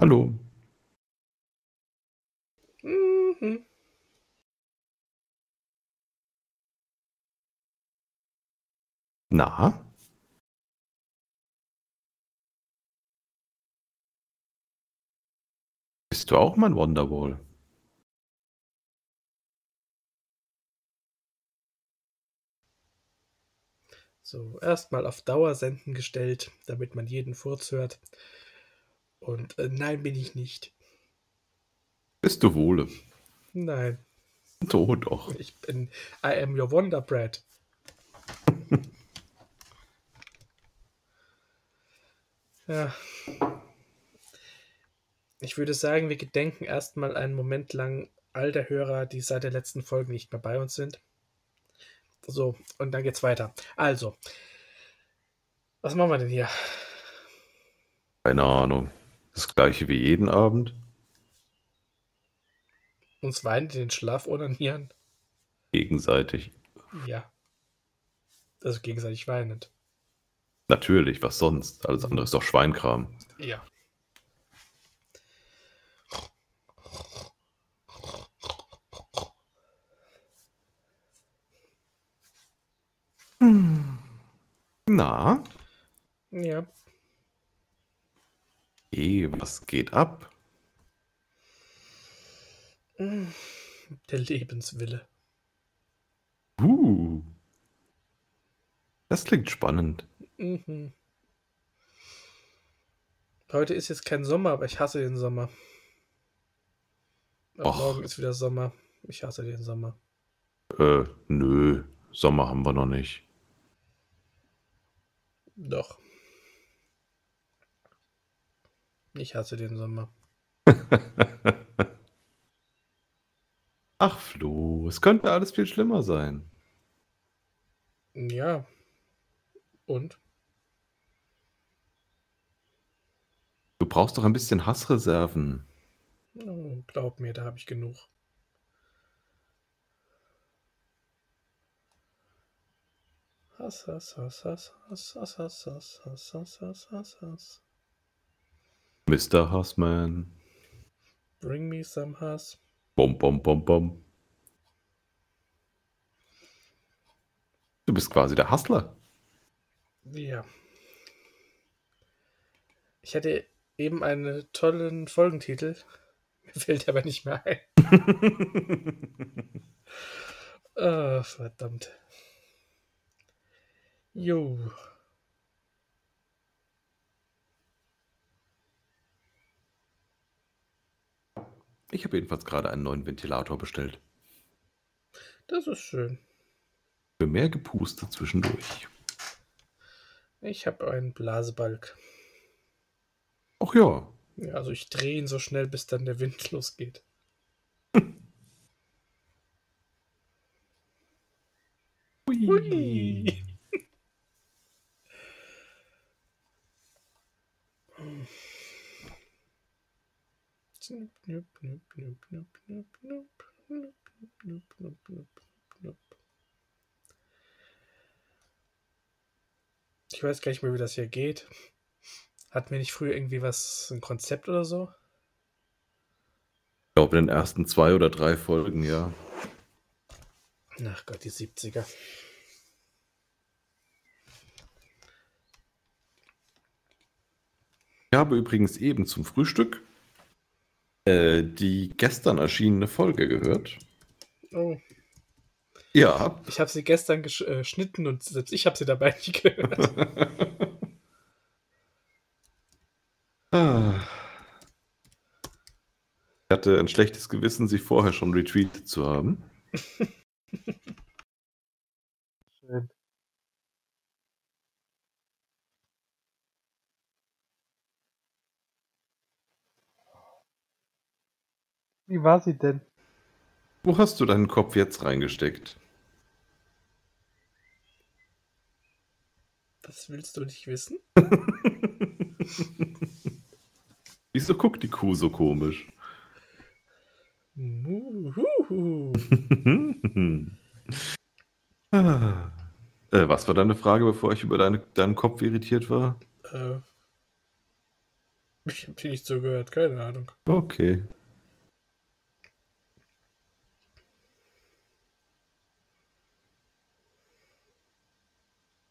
Hallo. Mhm. Na? Bist du auch mein Wonderwall? So, erstmal auf Dauer senden gestellt, damit man jeden Furz hört. Und äh, nein, bin ich nicht. Bist du wohle? Nein, So doch. ich bin I am your Wonder Bread. ja. Ich würde sagen, wir gedenken erstmal einen Moment lang all der Hörer, die seit der letzten Folge nicht mehr bei uns sind. So, und dann geht's weiter. Also, was machen wir denn hier? Keine Ahnung. Das gleiche wie jeden Abend? Uns weinen in den Schlaf onanieren? Gegenseitig. Ja. Also gegenseitig weinend. Natürlich, was sonst? Alles andere ist doch Schweinkram. Ja. Na? Ja. Eh, was geht ab? Der Lebenswille. Uh. Das klingt spannend. Mhm. Heute ist jetzt kein Sommer, aber ich hasse den Sommer. Morgen ist wieder Sommer. Ich hasse den Sommer. Äh, nö. Sommer haben wir noch nicht. Doch. Ich hasse den Sommer. Ach, Flo, es könnte alles viel schlimmer sein. Ja. Und? Du brauchst doch ein bisschen Hassreserven. Oh, glaub mir, da habe ich genug. Hass, Hass, Hass, Hass, Hass, Hass, Hass, Hass, Hass, Hass, Hass, Hass, Hass. Mr. Hassman. Bring me some Hass. Bom, bom, bom, bom. Du bist quasi der Hassler. Ja. Ich hatte eben einen tollen Folgentitel. Mir fällt aber nicht mehr ein. Ah, verdammt. Jo. Ich habe jedenfalls gerade einen neuen Ventilator bestellt. Das ist schön. Für mehr Gepuste zwischendurch. Ich habe einen Blasebalg. Ach ja. Ja, also ich drehe ihn so schnell, bis dann der Wind losgeht. Hui. Hui. Ich weiß gar nicht mehr, wie das hier geht. Hatten wir nicht früher irgendwie was, ein Konzept oder so? Ich glaube, in den ersten zwei oder drei Folgen, ja. Ach Gott, die 70er. Ich habe übrigens eben zum Frühstück äh, die gestern erschienene Folge gehört. Oh, Ja. ich habe sie gestern äh, geschnitten und selbst ich habe sie dabei nicht gehört. Ah. Ich hatte ein schlechtes Gewissen, sie vorher schon retweetet zu haben. Wie war sie denn? Wo hast du deinen Kopf jetzt reingesteckt? Das willst du nicht wissen? Wieso guckt die Kuh so komisch? Ah. äh, was war deine Frage, bevor ich über deine, deinen Kopf irritiert war? Äh, Ich habe dir nicht zugehört, keine Ahnung. Okay.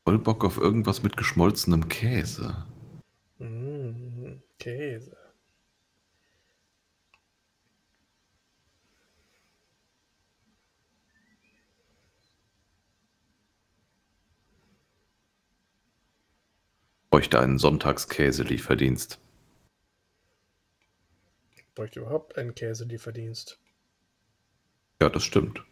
Voll Bock auf irgendwas mit geschmolzenem Käse. Mm, Käse. Bräuchte einen Sonntagskäselieferdienst. Bräuchte überhaupt einen Käselieferdienst. Ja, das stimmt.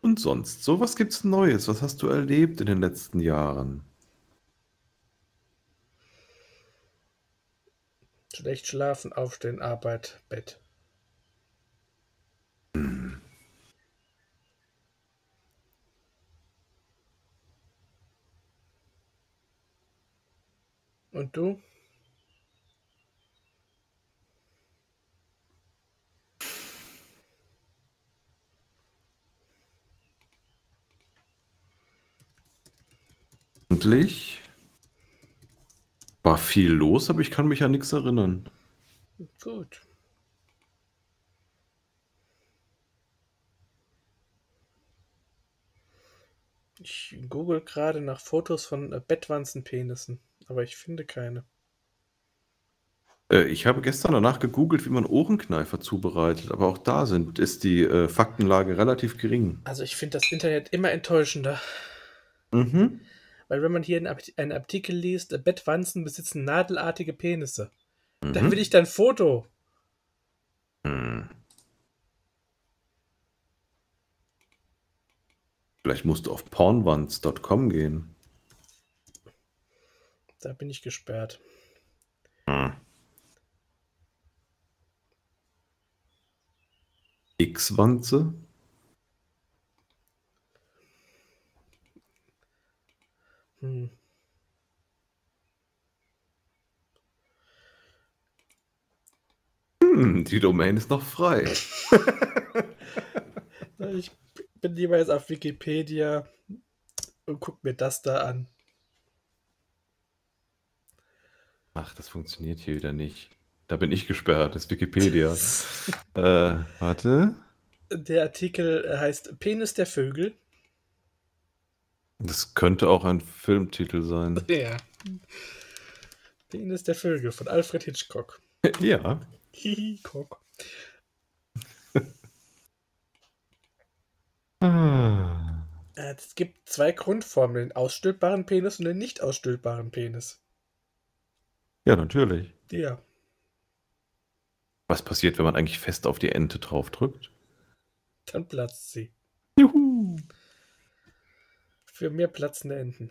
Und sonst, so was gibt's Neues? Was hast du erlebt in den letzten Jahren? Schlecht schlafen, aufstehen, Arbeit, Bett. Und du? Eigentlich war viel los, aber ich kann mich an nichts erinnern. Gut. Ich google gerade nach Fotos von äh, Bettwanzenpenissen, aber ich finde keine. Äh, ich habe gestern danach gegoogelt, wie man Ohrenkneifer zubereitet, aber auch da sind, ist die äh, Faktenlage relativ gering. Also ich finde das Internet immer enttäuschender. Mhm. Weil wenn man hier einen, Art- einen Artikel liest, äh, Bettwanzen besitzen nadelartige Penisse, dann Mhm. will ich da ein Foto. Hm. Vielleicht musst du auf pornwands.com gehen. Da bin ich gesperrt. Hm. X-Wanze? Hm. Hm, die Domain ist noch frei. Ich bin lieber jetzt auf Wikipedia und guck mir das da an. Ach, das funktioniert hier wieder nicht. Da bin ich gesperrt, das ist Wikipedia. äh, warte. Der Artikel heißt Penis der Vögel. Das könnte auch ein Filmtitel sein. Ja. Penis der Vögel von Alfred Hitchcock. ja. Hitchcock. Ah. Äh, Es gibt zwei Grundformen, den ausstülpbaren Penis und den nicht ausstülpbaren Penis. Ja, natürlich. Ja. Was passiert, wenn man eigentlich fest auf die Ente draufdrückt? Dann platzt sie. Juhu. Für mehr platzende Enten.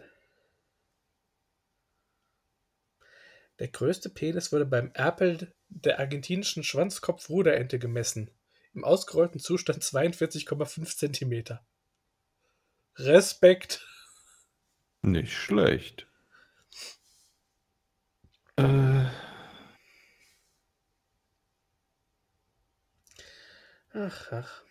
Der größte Penis wurde beim Erpel der argentinischen Schwanzkopfruderente gemessen. Im ausgerollten Zustand 42,5 Zentimeter. Respekt. Nicht schlecht. Äh, Ach, ach.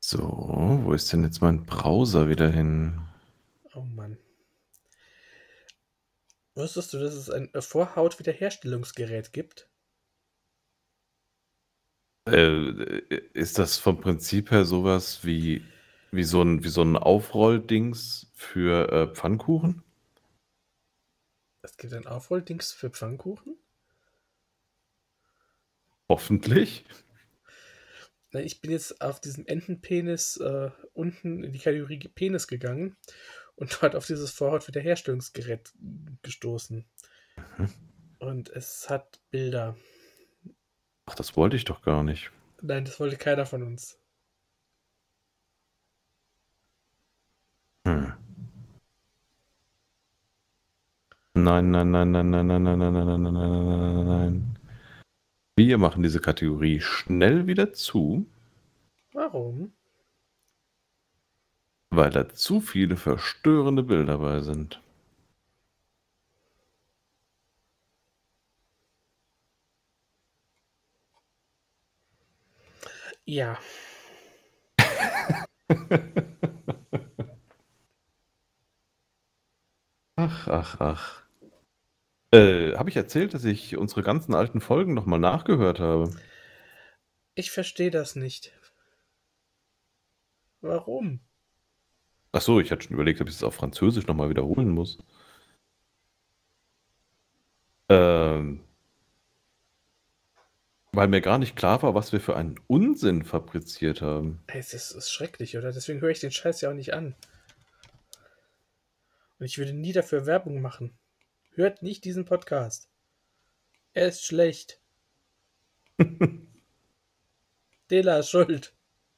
So, wo ist denn jetzt mein Browser wieder hin? Oh Mann. Wusstest du, dass es ein äh, Vorhaut-Wiederherstellungsgerät gibt? Äh, ist das vom Prinzip her sowas wie, wie so ein, wie so ein Aufrolldings für äh, Pfannkuchen? Es gibt ein Aufrolldings für Pfannkuchen? Hoffentlich. Ich bin jetzt auf diesem Entenpenis äh, unten in die Kategorie Penis gegangen und dort auf dieses Vorhaut-Wiederherstellungsgerät gestoßen. Mhm. Und es hat Bilder. Ach, das wollte ich doch gar nicht. Nein, das wollte keiner von uns. Hm. Nein, nein, nein, nein, nein, nein, nein, nein, nein, nein, nein, nein, nein, nein, nein. Wir machen diese Kategorie schnell wieder zu, Warum? weil da zu viele verstörende Bilder bei sind. Ja. Ach, ach, ach. Äh, habe ich erzählt, dass ich unsere ganzen alten Folgen noch mal nachgehört habe? Ich verstehe das nicht. Warum? Ach so, ich hatte schon überlegt, ob ich es auf Französisch noch mal wiederholen muss. Ähm. Weil mir gar nicht klar war, was wir für einen Unsinn fabriziert haben. Es ist, ist schrecklich, oder? Deswegen höre ich den Scheiß ja auch nicht an. Und ich würde nie dafür Werbung machen. Hört nicht diesen Podcast. Er ist schlecht. Dela ist schuld.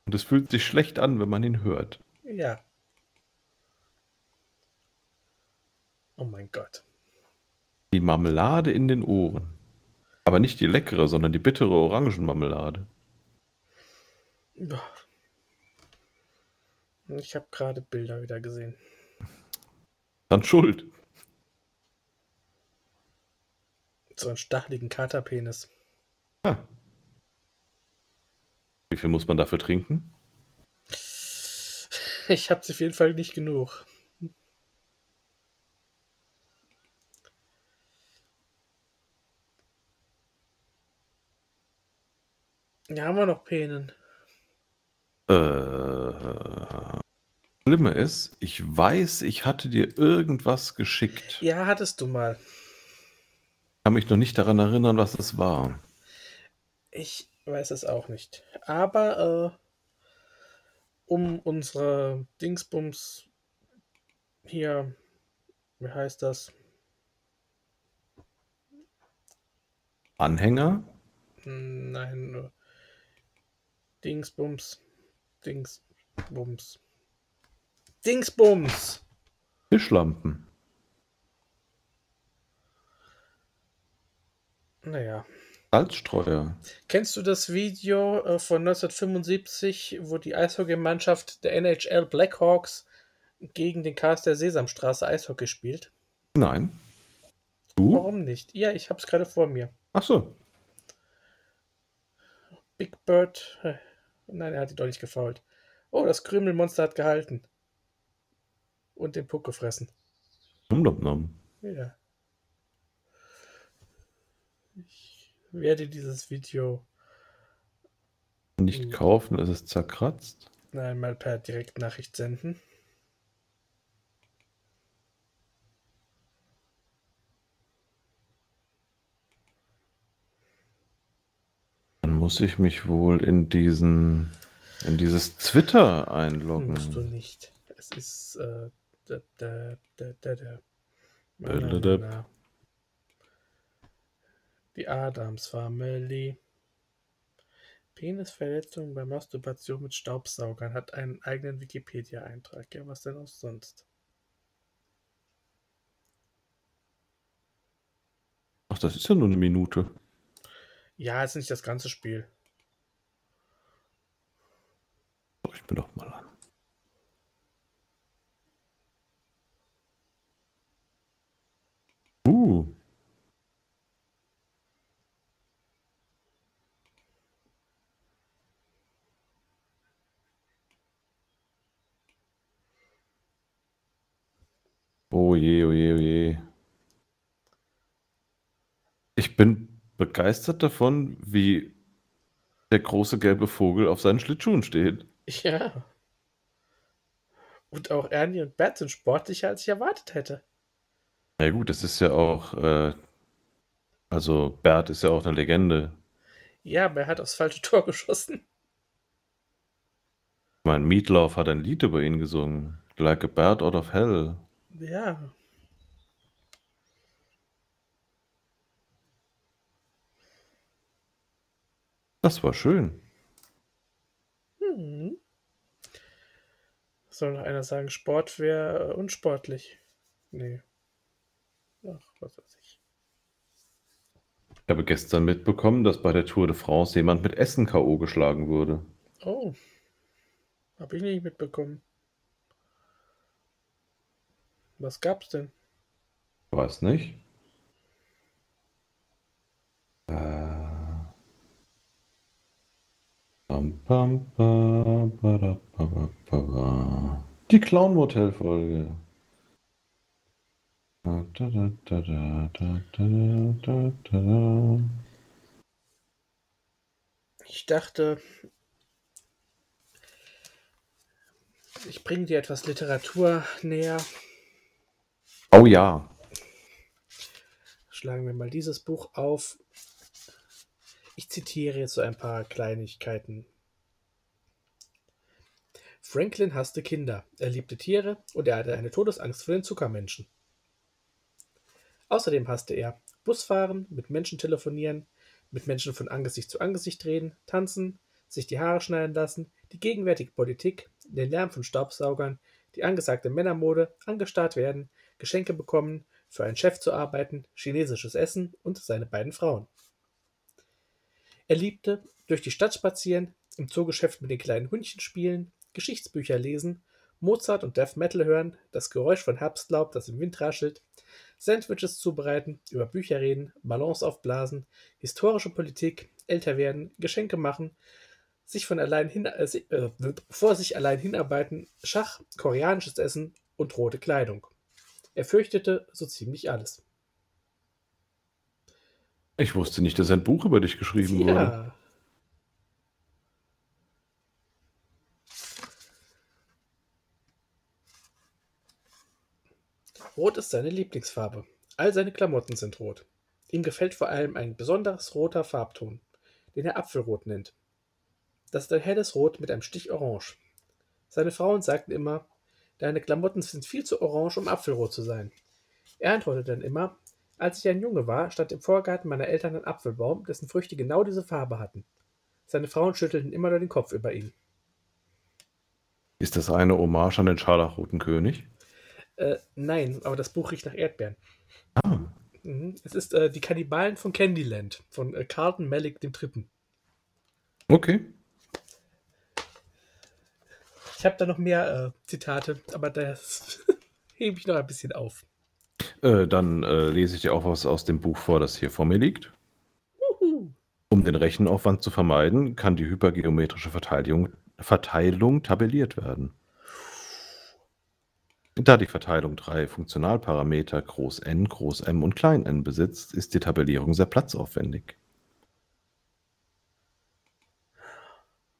Und es fühlt sich schlecht an, wenn man ihn hört. Ja. Oh mein Gott. Die Marmelade in den Ohren. Aber nicht die leckere, sondern die bittere Orangenmarmelade. Ich habe gerade Bilder wieder gesehen. Dann schuld. So einen stacheligen Katerpenis. Ah. Wie viel muss man dafür trinken? Ich habe auf jeden Fall nicht genug. Ja, haben wir noch Penen. Äh, Schlimme ist, ich weiß, ich hatte dir irgendwas geschickt. Ja, hattest du mal. Ich kann mich noch nicht daran erinnern, was es war. Ich weiß es auch nicht. Aber äh, um unsere Dingsbums hier, wie heißt das? Anhänger? Nein, nur Dingsbums. Dingsbums. Dingsbums! Tischlampen. Naja. Salzstreuer. Kennst du das Video äh, von 1975, wo die Eishockeymannschaft der NHL Blackhawks gegen den Cast der Sesamstraße Eishockey spielt? Nein. Du? Warum nicht? Ja, ich hab's gerade vor mir. Ach so. Big Bird. Nein, er hat ihn doch nicht gefault. Oh, das Krümelmonster hat gehalten. Und den Puck gefressen. Nom. Ja. Ich werde dieses Video Nicht kaufen, es ist zerkratzt. einmal per Direktnachricht senden. Dann muss ich mich wohl in diesen, in dieses Twitter einloggen. Musst du nicht. Es ist äh, da, da, da, da, da. Na, Da, na, da, na, da. na. Die Adams Family. Penisverletzung bei Masturbation mit Staubsaugern hat einen eigenen Wikipedia-Eintrag. Ja, was denn auch sonst? Ach, das ist ja nur eine Minute. Ja, ist nicht das ganze Spiel. Ich mir doch mal an. Uh. Oh je, oh je, oh je. Ich bin begeistert davon, wie der große gelbe Vogel auf seinen Schlittschuhen steht. Ja. Und auch Ernie und Bert sind sportlicher, als ich erwartet hätte. Ja gut, es ist ja auch, äh, also Bert ist ja auch eine Legende. Ja, aber er hat aufs falsche Tor geschossen. Ich meine, Meatloaf hat ein Lied über ihn gesungen. Like a Bird out of Hell. Ja. Das war schön. Hm. Soll noch einer sagen, Sport wäre unsportlich? Nee. Ach, was weiß ich. Ich habe gestern mitbekommen, dass bei der Tour de France jemand mit Essen K.O. geschlagen wurde. Oh. Habe ich nicht mitbekommen. Was gab's denn? Weiß nicht. Die Clown Motel Folge. Ich dachte, ich bringe dir etwas Literatur näher. Oh ja. Schlagen wir mal dieses Buch auf. Ich zitiere jetzt so ein paar Kleinigkeiten. Franklin hasste Kinder, er liebte Tiere und er hatte eine Todesangst vor den Zuckermenschen. Außerdem hasste er Busfahren, mit Menschen telefonieren, mit Menschen von Angesicht zu Angesicht reden, tanzen, sich die Haare schneiden lassen, die gegenwärtige Politik, den Lärm von Staubsaugern, die angesagte Männermode, angestarrt werden, Geschenke bekommen, für einen Chef zu arbeiten, chinesisches Essen und seine beiden Frauen. Er liebte durch die Stadt spazieren, im Zoogeschäft mit den kleinen Hundchen spielen, Geschichtsbücher lesen, Mozart und Death Metal hören, das Geräusch von Herbstlaub, das im Wind raschelt, Sandwiches zubereiten, über Bücher reden, Ballons aufblasen, historische Politik, älter werden, Geschenke machen, sich von allein hin, äh, äh, vor sich allein hinarbeiten, Schach, koreanisches Essen und rote Kleidung. Er fürchtete so ziemlich alles. Ich wusste nicht, dass ein Buch über dich geschrieben wurde. Ja. Rot ist seine Lieblingsfarbe. All seine Klamotten sind rot. Ihm gefällt vor allem ein besonderes roter Farbton, den er Apfelrot nennt. Das ist ein helles Rot mit einem Stich Orange. Seine Frauen sagten immer, deine Klamotten sind viel zu orange, um Apfelrot zu sein. Er antwortete dann immer, als ich ein Junge war, stand im Vorgarten meiner Eltern ein Apfelbaum, dessen Früchte genau diese Farbe hatten. Seine Frauen schüttelten immer nur den Kopf über ihn. Ist das eine Hommage an den Scharlachroten König? Äh, nein, aber das Buch riecht nach Erdbeeren. Ah, Mhm. Es ist äh, Die Kannibalen von Candyland von äh, Carlton Malick III. okay. Ich habe da noch mehr äh, Zitate, aber das hebe ich noch ein bisschen auf. Äh, dann äh, lese ich dir auch was aus dem Buch vor, das hier vor mir liegt. Um den Rechenaufwand zu vermeiden, kann die hypergeometrische Verteilung, Verteilung tabelliert werden. Da die Verteilung drei Funktionalparameter Groß N, Groß M und Klein n besitzt, ist die Tabellierung sehr platzaufwendig.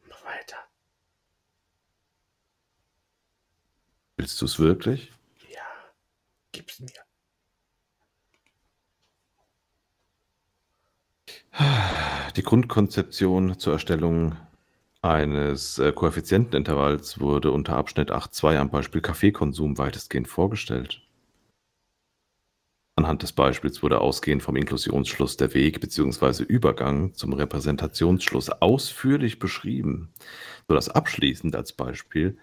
Mach weiter. Willst du es wirklich? Ja, gib's mir. Die Grundkonzeption zur Erstellung eines äh, Koeffizientenintervalls wurde unter Abschnitt 8.2 am Beispiel Kaffeekonsum weitestgehend vorgestellt. Anhand des Beispiels wurde ausgehend vom Inklusionsschluss der Weg bzw. Übergang zum Repräsentationsschluss ausführlich beschrieben, sodass abschließend als Beispiel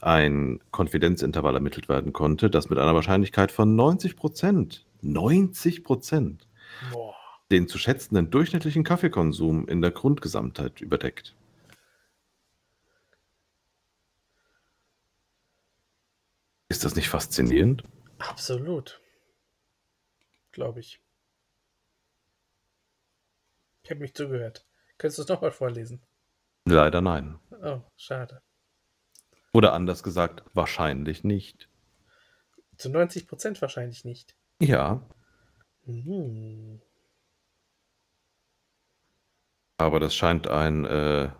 ein Konfidenzintervall ermittelt werden konnte, das mit einer Wahrscheinlichkeit von 90 Prozent, 90 Prozent, Boah. Den zu schätzenden durchschnittlichen Kaffeekonsum in der Grundgesamtheit überdeckt. Ist das nicht faszinierend? Absolut. Glaube ich. Ich habe mich zugehört. Könntest du es nochmal vorlesen? Leider nein. Oh, schade. Oder anders gesagt, wahrscheinlich nicht. Zu 90 Prozent wahrscheinlich nicht. Ja, Hm. Aber das scheint ein, äh,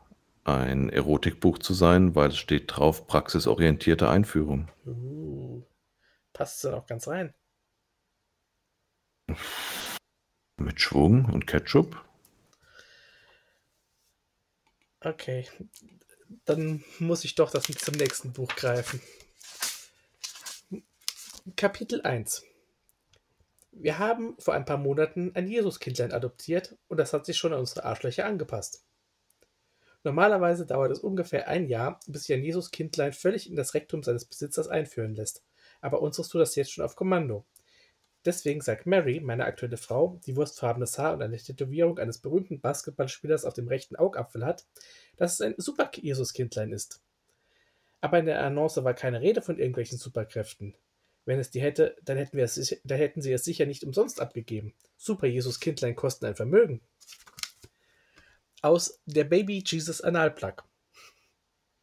ein Erotikbuch zu sein, weil es steht drauf praxisorientierte Einführung. Uh. Passt dann auch ganz rein. Mit Schwung und Ketchup? Okay. Dann muss ich doch das zum nächsten Buch greifen. Kapitel 1 Wir haben vor ein paar Monaten ein Jesuskindlein adoptiert und das hat sich schon an unsere Arschlöcher angepasst. Normalerweise dauert es ungefähr ein Jahr, bis sich ein Jesuskindlein völlig in das Rektum seines Besitzers einführen lässt. Aber unseres tut das jetzt schon auf Kommando. Deswegen sagt Mary, meine aktuelle Frau, die wurstfarbenes Haar und eine Tätowierung eines berühmten Basketballspielers auf dem rechten Augapfel hat, dass es ein super Jesuskindlein ist. Aber in der Annonce war keine Rede von irgendwelchen Superkräften. Wenn es die hätte, dann hätten, wir es, dann hätten sie es sicher nicht umsonst abgegeben. Super Jesus-Kindlein kosten ein Vermögen. Aus der Baby Jesus Analplug.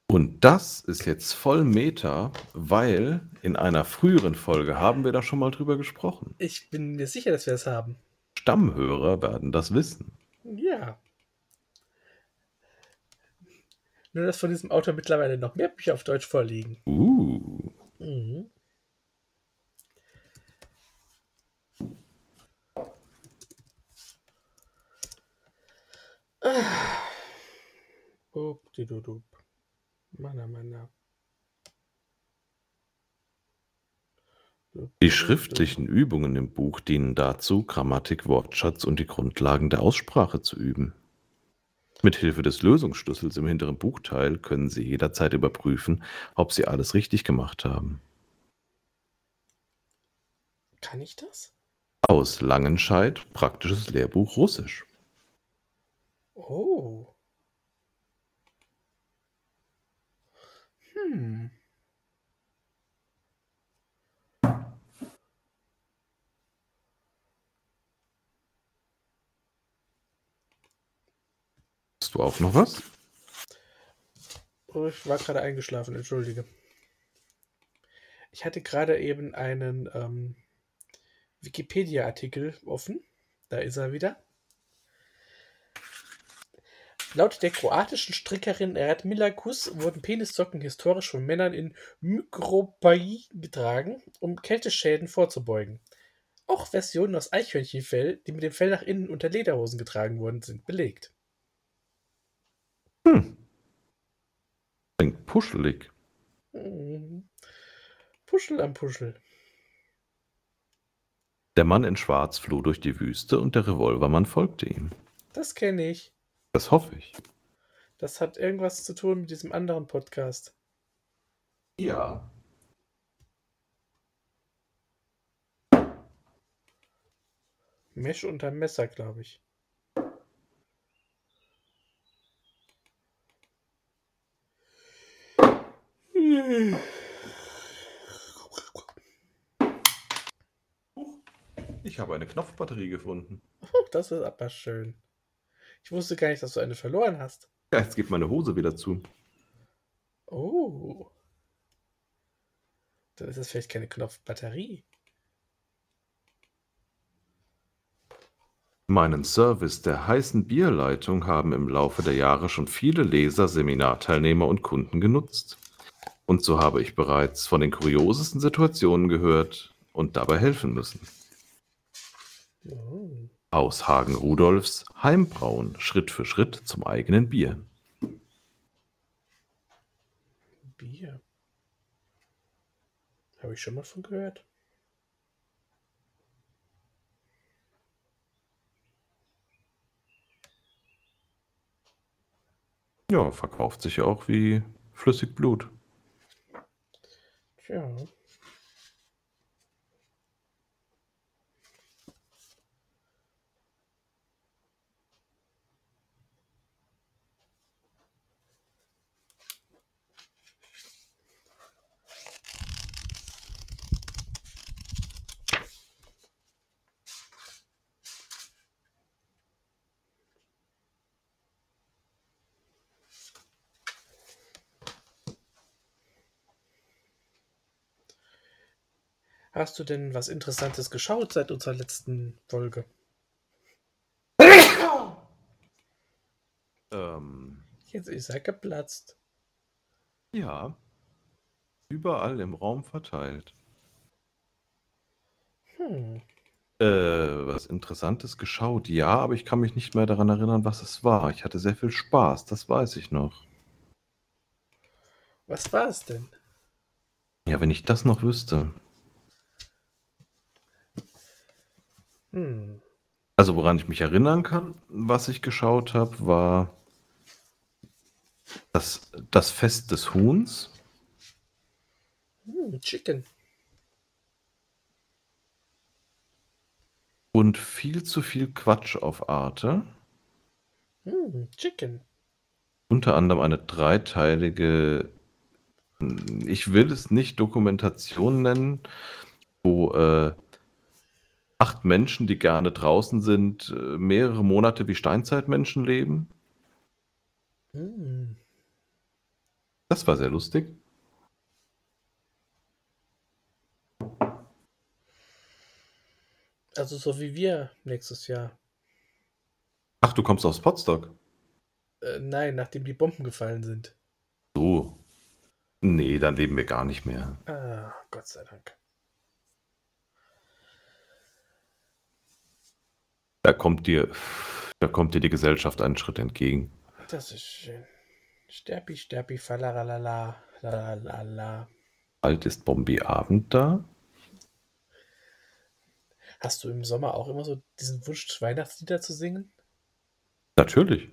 Und das ist jetzt voll Meta, weil in einer früheren Folge haben wir da schon mal drüber gesprochen. Ich bin mir sicher, dass wir es haben. Stammhörer werden das wissen. Ja. Nur, dass von diesem Autor mittlerweile noch mehr Bücher auf Deutsch vorliegen. Uh. Mhm. Upp-di-du-dup. Mana, mana. Die schriftlichen Übungen im Buch dienen dazu, Grammatik, Wortschatz und die Grundlagen der Aussprache zu üben. Mit Hilfe des Lösungsschlüssels im hinteren Buchteil können Sie jederzeit überprüfen, ob Sie alles richtig gemacht haben. Kann ich das? Aus Langenscheid, praktisches Lehrbuch Russisch. Oh. Hm. Hast du auch noch was? Oh, ich war gerade eingeschlafen, entschuldige. Ich hatte gerade eben einen ähm, Wikipedia-Artikel offen. Da ist er wieder. Laut der kroatischen Strickerin Radmila Kus wurden Penissocken historisch von Männern in Mikropai getragen, um Kälteschäden vorzubeugen. Auch Versionen aus Eichhörnchenfell, die mit dem Fell nach innen unter Lederhosen getragen wurden, sind belegt. Klingt puschelig. Mhm. Puschel am Puschel. Der Mann in Schwarz floh durch die Wüste und der Revolvermann folgte ihm. Das kenne ich. Das hoffe ich. Das hat irgendwas zu tun mit diesem anderen Podcast. Ja. Mesh unter Messer, glaube ich. Ich habe eine Knopfbatterie gefunden. Das ist aber schön. Ich wusste gar nicht, dass du eine verloren hast. Ja, jetzt geht meine Hose wieder zu. Oh. Dann ist es vielleicht keine Knopfbatterie. Meinen Service der heißen Bierleitung haben im Laufe der Jahre schon viele Leser, Seminarteilnehmer und Kunden genutzt. Und so habe ich bereits von den kuriosesten Situationen gehört und dabei helfen müssen. Oh. Aus Hagen Rudolfs Heimbrauen Schritt für Schritt zum eigenen Bier. Bier. Habe ich schon mal von gehört. Ja, verkauft sich auch wie flüssig Blut. Tja. Hast du denn was Interessantes geschaut seit unserer letzten Folge? Ähm, Jetzt ist er geplatzt. ja. Überall im Raum verteilt. Hm. Äh, was Interessantes geschaut. Ja, aber ich kann mich nicht mehr daran erinnern, was es war. Ich hatte sehr viel Spaß, das weiß ich noch. Was war es denn? Ja, wenn ich das noch wüsste. Hm. Also woran ich mich erinnern kann, was ich geschaut habe, war das, das Fest des Huhns. Hm, Chicken. Und viel zu viel Quatsch auf Arte. Hm, Chicken. Unter anderem eine dreiteilige, ich will es nicht Dokumentation nennen, wo äh, acht Menschen, die gerne draußen sind, äh, mehrere Monate wie Steinzeitmenschen leben. Hm. Das war sehr lustig. Also so wie wir nächstes Jahr. Ach, du kommst aus Potsdok? Äh, nein, nachdem die Bomben gefallen sind. So. Nee, dann leben wir gar nicht mehr. Ah, Gott sei Dank. Da kommt dir, da kommt dir die Gesellschaft einen Schritt entgegen. Das ist schön. Sterbi, sterbi, falaralala, lalala. Bald ist Bombi Abend da. Hast du im Sommer auch immer so diesen Wunsch, Weihnachtslieder zu singen? Natürlich.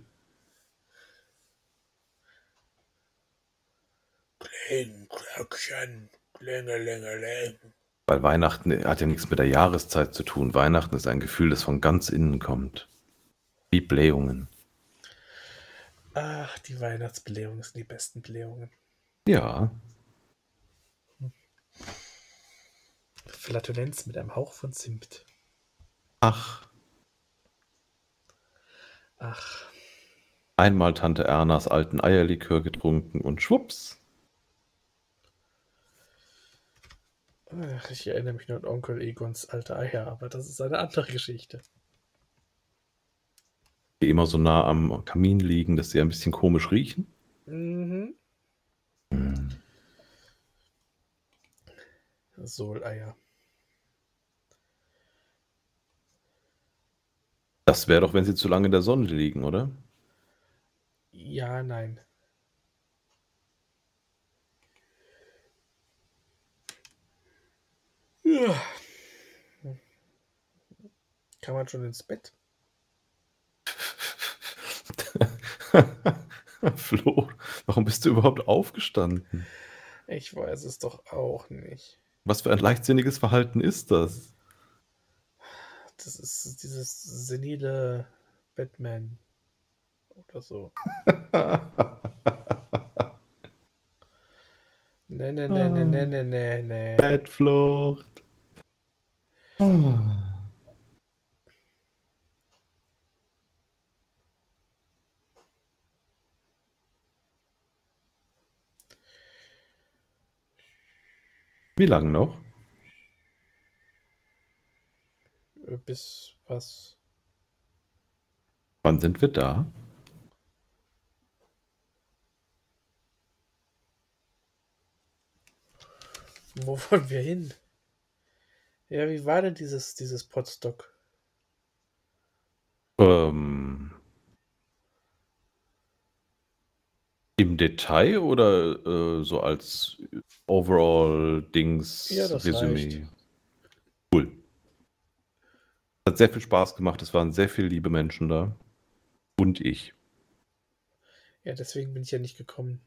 Kling, Glöckchen, klingelingeling. Weil Weihnachten hat ja nichts mit der Jahreszeit zu tun. Weihnachten ist ein Gefühl, das von ganz innen kommt. Wie Blähungen. Ach, die Weihnachtsbelehrungen sind die besten Belehrungen. Ja. Flatulenz mit einem Hauch von Zimt. Ach, Ach, einmal Tante Ernas alten Eierlikör getrunken und schwupps. Ach, ich erinnere mich nur an Onkel Egons alte Eier, aber das ist eine andere Geschichte. Die immer so nah am Kamin liegen, dass sie ein bisschen komisch riechen. Mhm. Hm. Soleier. Das wäre doch, wenn sie zu lange in der Sonne liegen, oder? Ja, nein. Ja. Kann man schon ins Bett? Flo, warum bist du überhaupt aufgestanden? Ich weiß es doch auch nicht. Was für ein leichtsinniges Verhalten ist das? Das ist dieses senile Batman oder so. Nee, nee, nee, nee, nee, nee, nee, nee. Wie lange noch? Bis was? Wann sind wir da? Wo wollen wir hin? Ja, wie war denn dieses, dieses Potstock? Ähm, Im Detail oder äh, so als Overall-Dings Ja, Resümee? Cool. Hat sehr viel Spaß gemacht. Es waren sehr viele liebe Menschen da. Und ich. Ja, deswegen bin ich ja nicht gekommen.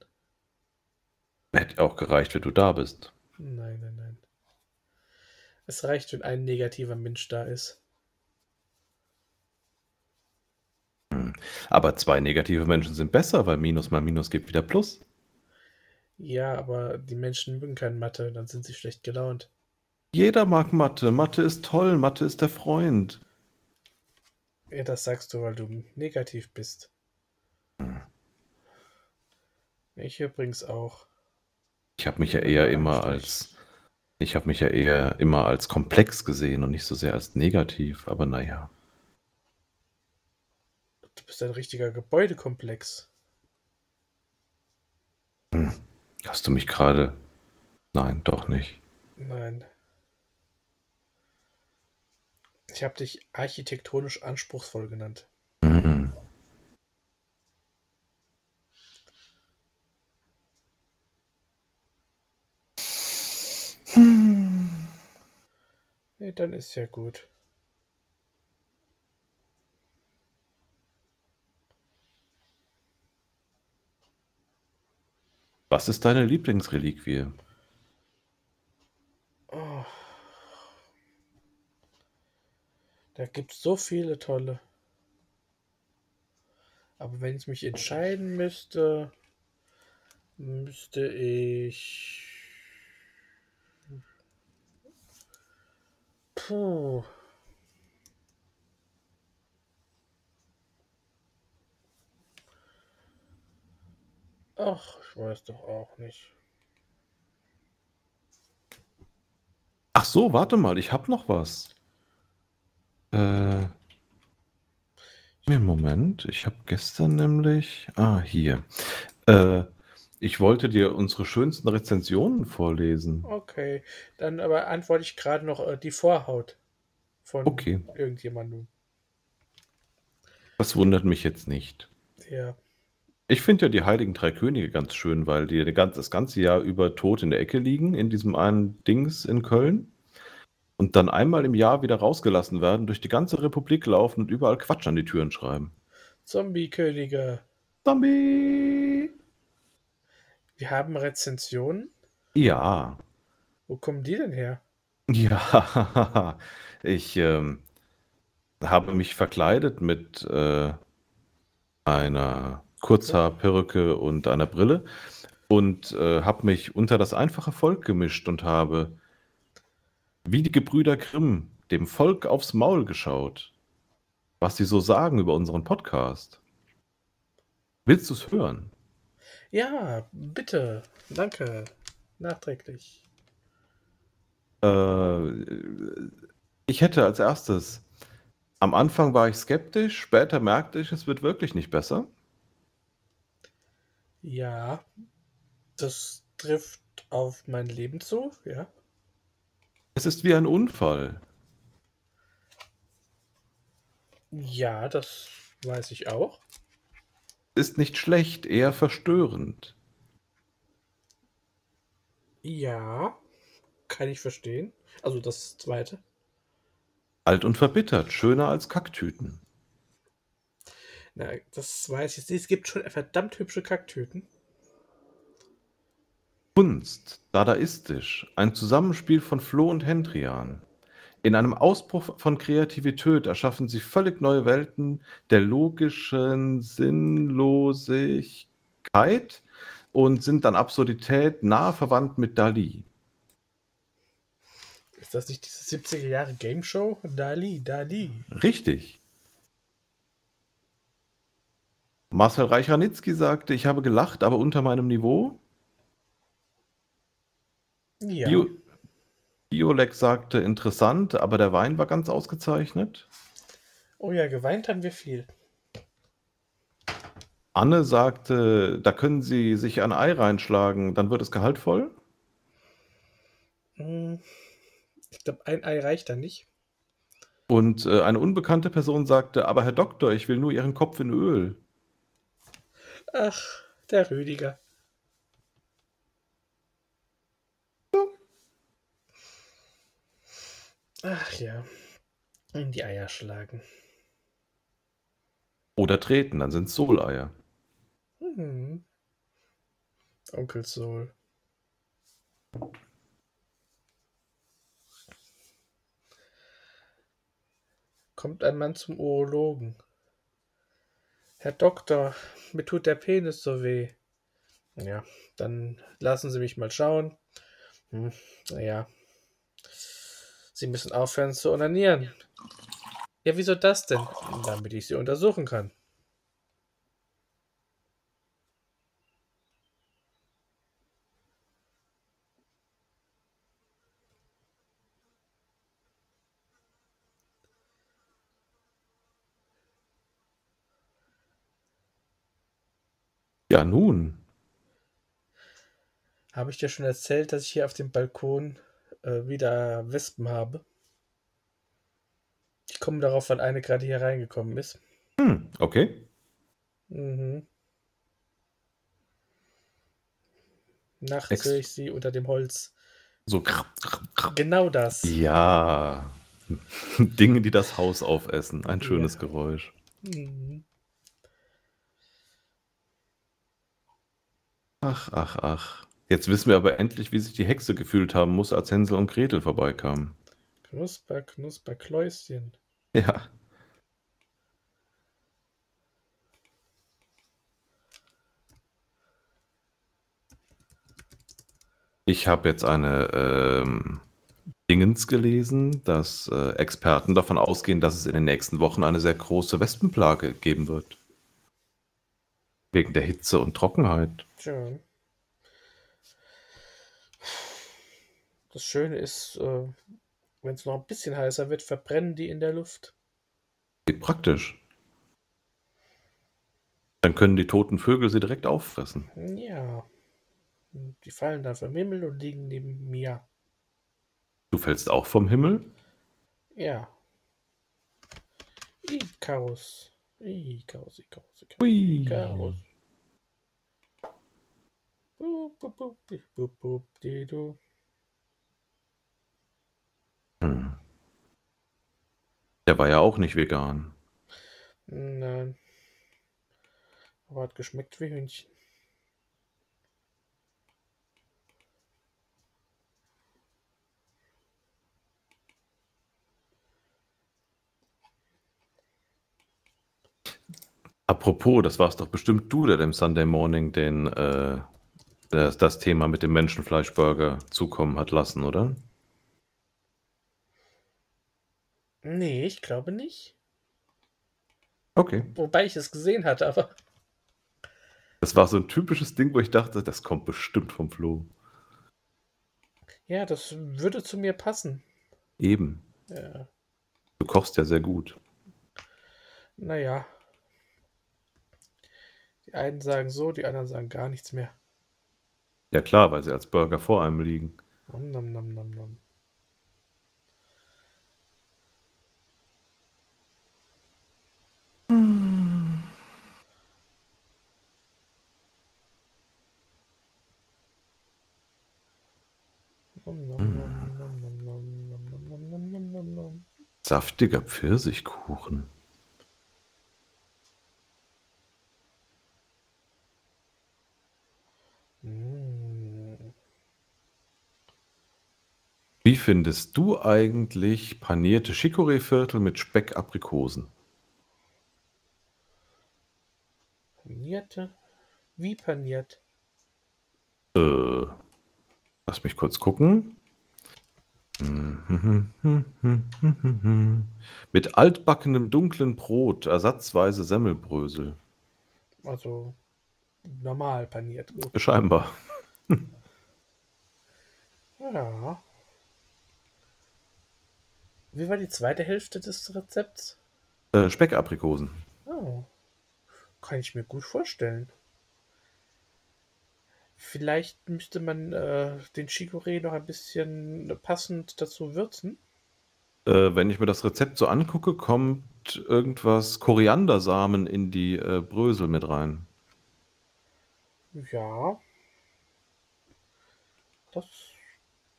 Hätte auch gereicht, wenn du da bist. Nein, nein, nein. Es reicht, wenn ein negativer Mensch da ist. Aber zwei negative Menschen sind besser, weil Minus mal Minus gibt wieder Plus. Ja, aber die Menschen mögen kein Mathe, dann sind sie schlecht gelaunt. Jeder mag Mathe. Mathe ist toll. Mathe ist der Freund. Ja, das sagst du, weil du negativ bist. Ich übrigens auch. Ich habe mich ja eher immer als ich habe mich ja eher immer als komplex gesehen und nicht so sehr als negativ, aber naja. Du bist ein richtiger Gebäudekomplex. Hast du mich gerade Nein, doch nicht. Nein. Ich habe dich architektonisch anspruchsvoll genannt. Mhm. Nee, dann ist ja gut. Was ist deine Lieblingsreliquie? Oh. Da gibt es so viele tolle. Aber wenn ich mich entscheiden müsste, müsste ich Puh. Ach, ich weiß doch auch nicht. Ach so, warte mal, ich habe noch was. Äh, Moment, ich habe gestern nämlich ah, hier. Äh, ich wollte dir unsere schönsten Rezensionen vorlesen. Okay, dann aber antworte ich gerade noch äh, die Vorhaut von Okay. irgendjemandem. Das wundert mich jetzt nicht. Ja. Ich finde ja die Heiligen Drei Könige ganz schön, weil die das ganze Jahr über tot in der Ecke liegen, in diesem einen Dings in Köln. Und dann einmal im Jahr wieder rausgelassen werden, durch die ganze Republik laufen und überall Quatsch an die Türen schreiben. Zombie-Könige. Zombie! Wir haben Rezensionen. Ja. Wo kommen die denn her? Ja, ich ähm, habe mich verkleidet mit äh, einer Kurzhaarperücke und einer Brille und äh, habe mich unter das einfache Volk gemischt und habe wie die Gebrüder Grimm dem Volk aufs Maul geschaut, was sie so sagen über unseren Podcast. Willst du es hören? Ja, bitte. Danke. Nachträglich. Äh, ich hätte als erstes, am Anfang war ich skeptisch, später merkte ich, es wird wirklich nicht besser. Ja, das trifft auf mein Leben zu, ja. Es ist wie ein Unfall. Ja, das weiß ich auch. Ist nicht schlecht, eher verstörend. Ja, kann ich verstehen. Also das zweite. Alt und verbittert, schöner als Kacktüten. Na, das weiß ich nicht. Es gibt schon verdammt hübsche Kacktüten. Kunst, dadaistisch, ein Zusammenspiel von Flo und Hendrian. In einem Ausbruch von Kreativität erschaffen sie völlig neue Welten der logischen Sinnlosigkeit und sind an Absurdität nah verwandt mit Dali. Ist das nicht diese 70er Jahre Game Show? Dali, Dali. Richtig. Marcel Reich-Ranitzky sagte, ich habe gelacht, aber unter meinem Niveau. Ja. Bio Biolek sagte, interessant, aber der Wein war ganz ausgezeichnet. Oh ja, geweint haben wir viel. Anne sagte, da können Sie sich ein Ei reinschlagen, dann wird es gehaltvoll. Hm, Ich glaube, ein Ei reicht da nicht. Und äh, eine unbekannte Person sagte, aber Herr Doktor, ich will nur Ihren Kopf in Öl. Ach, der Rüdiger. Ach ja. In die Eier schlagen. Oder treten, dann sind es Soleier. Mhm. Onkel Soul. Kommt ein Mann zum Urologen. Herr Doktor, mir tut der Penis so weh. Ja, dann lassen Sie mich mal schauen. Hm, naja. Sie müssen aufhören zu onanieren. Ja, wieso das denn? Damit ich Sie untersuchen kann. Ja, nun. Habe ich dir schon erzählt, dass ich hier auf dem Balkon äh, wieder Wespen habe? Ich komme darauf, weil eine gerade hier reingekommen ist. Hm, okay. Mhm. Nachts Ex- höre ich sie unter dem Holz. So. Genau das. Ja. Dinge, die das Haus aufessen. Ein schönes Ja. Geräusch. Mhm. Ach, ach, ach. Jetzt wissen wir aber endlich, wie sich die Hexe gefühlt haben muss, als Hänsel und Gretel vorbeikamen. Knusper, Knusper, Kläuschen. Ja. Ich habe jetzt eine ähm, Dingens gelesen, dass äh, Experten davon ausgehen, dass es in den nächsten Wochen eine sehr große Wespenplage geben wird. Wegen der Hitze und Trockenheit. Tja. Das Schöne ist, äh, wenn es noch ein bisschen heißer wird, verbrennen die in der Luft. Praktisch. Dann können die toten Vögel sie direkt auffressen. Ja. Die fallen dann vom Himmel und liegen neben mir. Du fällst auch vom Himmel? Ja. Icarus. Icarus, Icarus, Icarus. Hui. Icarus. Bup, bup, bup, bup, bup, bup, didu. Hm. Der war ja auch nicht vegan. Nein. Aber hat geschmeckt wie Hühnchen. Apropos, das warst doch bestimmt du, der dem Sunday Morning den, äh, das, das Thema mit dem Menschenfleischburger zukommen hat lassen, oder? Nee, ich glaube nicht. Okay. Wobei ich es gesehen hatte, aber Das war so ein typisches Ding, wo ich dachte, das kommt bestimmt vom Flo. ja, das würde zu mir passen. Eben. Ja, Du kochst ja sehr gut. naja. Die einen sagen so, die anderen sagen gar nichts mehr. Ja klar, weil sie als Burger vor einem liegen. Nom, nom, nom, nom, nom. Saftiger Pfirsichkuchen. Mm. Wie findest du eigentlich panierte Chicorée-Viertel mit Speck-Aprikosen? Panierte? Wie paniert? Äh, lass mich kurz gucken. Mit altbackenem dunklen Brot, ersatzweise Semmelbrösel. Also normal paniert. Scheinbar. Ja. Wie war die zweite Hälfte des Rezepts? Äh, Speckaprikosen. Oh. Kann ich mir gut vorstellen. Vielleicht müsste man äh, den Chicorée noch ein bisschen passend dazu würzen. Äh, wenn ich mir das Rezept so angucke, kommt irgendwas Koriandersamen in die äh, Brösel mit rein. Ja. Das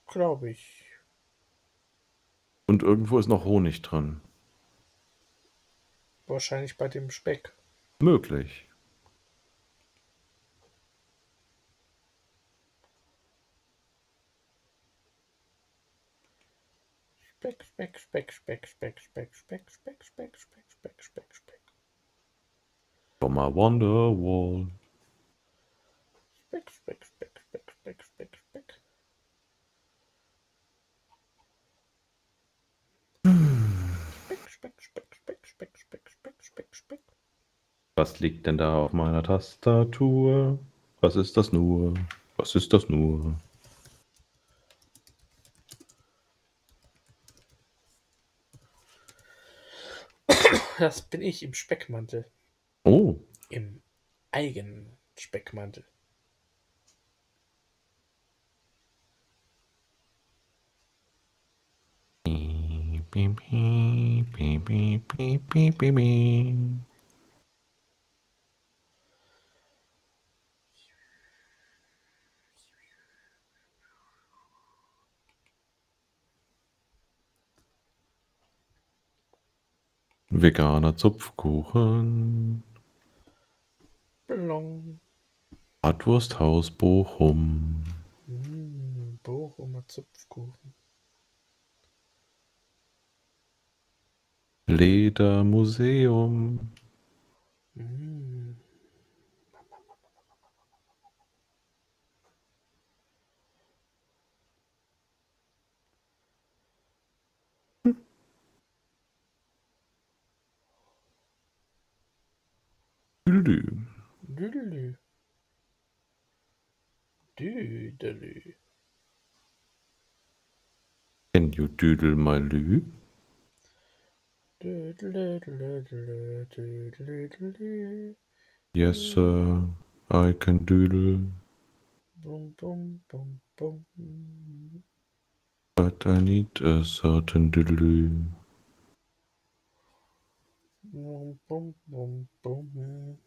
glaube ich. Und irgendwo ist noch Honig drin. Wahrscheinlich bei dem Speck. Möglich. Speck, Speck, Speck, Speck, Speck, Speck, Speck, Speck, Speck, Speck, Speck, Speck, Speck. From a Wonderwall. Speck, Speck, Speck, Speck, Speck, Speck, Speck. Speck, Speck, Speck, Speck, Speck, Speck, Speck, Speck, Speck. Was liegt denn da auf meiner Tastatur? Was ist das nur? Was ist das nur? das bin ich im Speckmantel. Oh. Im eigenen Speckmantel. Beep, beep, beep, beep, beep, beep, beep. Veganer Zupfkuchen. Blong. Bratwursthaus Bochum. Mm, Bochumer Zupfkuchen. Ledermuseum. Mm. Lü. Düdelü. Düdelü. Can you doodle my düdelü. Yes, sir. I can doodle, Bum, bum, bum, bum. but I need a certain doodle. Bum, bum, bum, bum.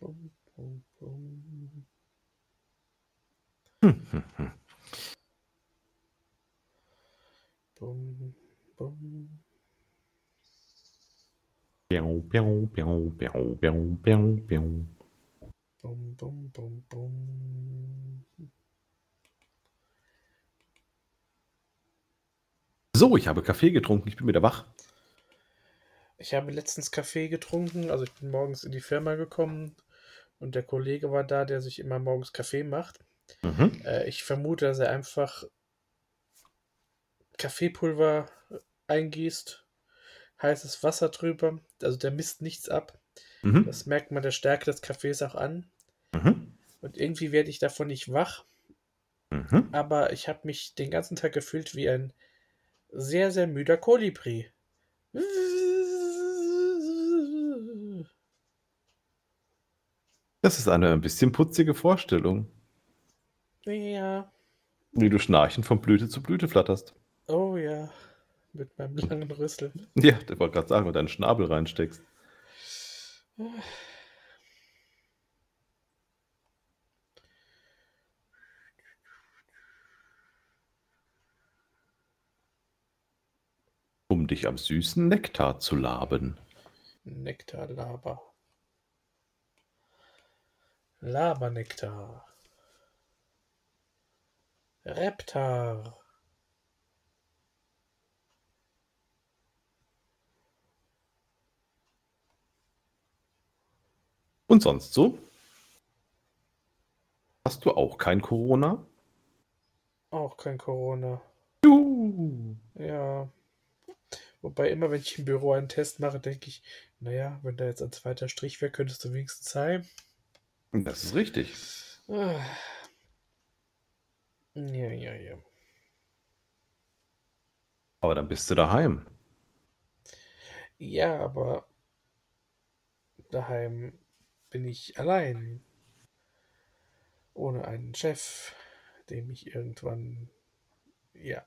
Bum, bum, bum. Bum, bum. Piau, piau, piau, piau, piau, piau, piau. Bum, bum, bum, bum. So, ich habe Kaffee getrunken, ich bin wieder wach. Ich habe letztens Kaffee getrunken, also ich bin morgens in die Firma gekommen und der Kollege war da, der sich immer morgens Kaffee macht. Mhm. Äh, ich vermute, dass er einfach Kaffeepulver eingießt, heißes Wasser drüber, also der misst nichts ab. Mhm. Das merkt man der Stärke des Kaffees auch an. Mhm. Und irgendwie werde ich davon nicht wach, Mhm. aber ich habe mich den ganzen Tag gefühlt wie ein sehr, sehr müder Kolibri. Das ist eine ein bisschen putzige Vorstellung, Ja, wie du schnarchend von Blüte zu Blüte flatterst. oh ja, mit meinem langen Rüssel. Ja, der wollte gerade sagen, wenn du deinen Schnabel reinsteckst. Dich am süßen Nektar zu laben. Nektar, Laber. Labernektar. Reptar. Und sonst so? Hast du auch kein Corona? Auch kein Corona. Juhu. Ja. Wobei immer, wenn ich im Büro einen Test mache, denke ich, naja, wenn da jetzt ein zweiter Strich wäre, könntest du wenigstens heim. Das ist richtig. Ah. Ja, ja, ja. Aber dann bist du daheim. Ja, aber daheim bin ich allein. Ohne einen Chef, dem ich irgendwann. Ja,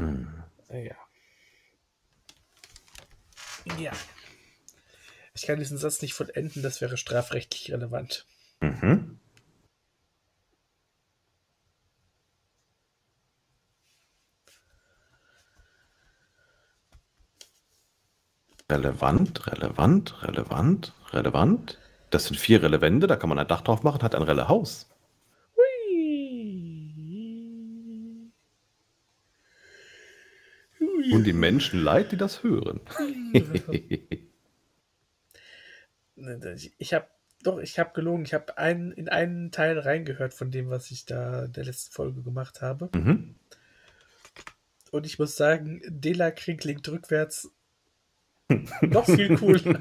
Hm. ja. Ja. Ich kann diesen Satz nicht vollenden, das wäre strafrechtlich relevant. Mhm. Relevant, relevant, relevant, relevant. Das sind vier Relevante, da kann man ein Dach drauf machen, hat ein Relle Haus. Hui. Hui. Und die Menschen leid, die das hören. Ich habe doch, ich habe gelogen. Ich habe einen, in einen Teil reingehört von dem, was ich da der letzten Folge gemacht habe. mhm. Und ich muss sagen, Dela Krieg klingt rückwärts noch viel cooler.